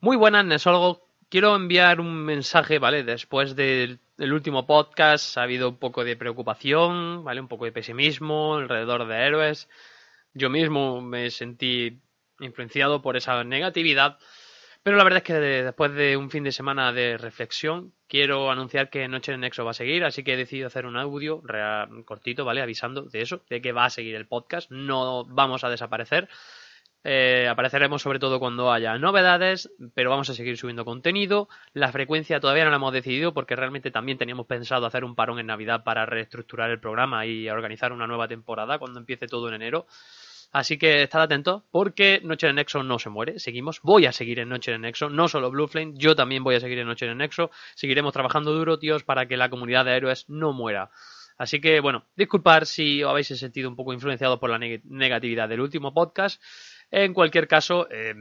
Muy buenas, Nesólogo. Quiero enviar un mensaje, ¿vale? Después del, último podcast ha habido un poco de preocupación, ¿vale? Un poco de pesimismo alrededor de héroes. Yo mismo me sentí influenciado por esa negatividad. Pero la verdad es que después de un fin de semana de reflexión, quiero anunciar que Noche en Nexo va a seguir, así que he decidido hacer un audio cortito, ¿vale? Avisando de eso, de que va a seguir el podcast. No vamos a desaparecer. Eh, apareceremos sobre todo cuando haya novedades, pero vamos a seguir subiendo contenido. La frecuencia todavía no la hemos decidido porque realmente también teníamos pensado hacer un parón en Navidad para reestructurar el programa y organizar una nueva temporada cuando empiece todo en enero. Así que estad atentos porque Noche de Nexo no se muere. Seguimos. Voy a seguir en Noche de Nexo. No solo Blue Flame, yo también voy a seguir en Noche de Nexo. Seguiremos trabajando duro, tíos, para que la comunidad de héroes no muera. Así que, bueno, disculpad si os habéis sentido un poco influenciados por la negatividad del último podcast. En cualquier caso, eh,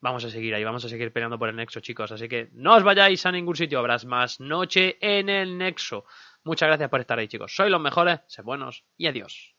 vamos a seguir ahí, vamos a seguir peleando por el Nexo, chicos. Así que no os vayáis a ningún sitio, habrás más noche en el Nexo. Muchas gracias por estar ahí, chicos. Sois los mejores, sed buenos y adiós.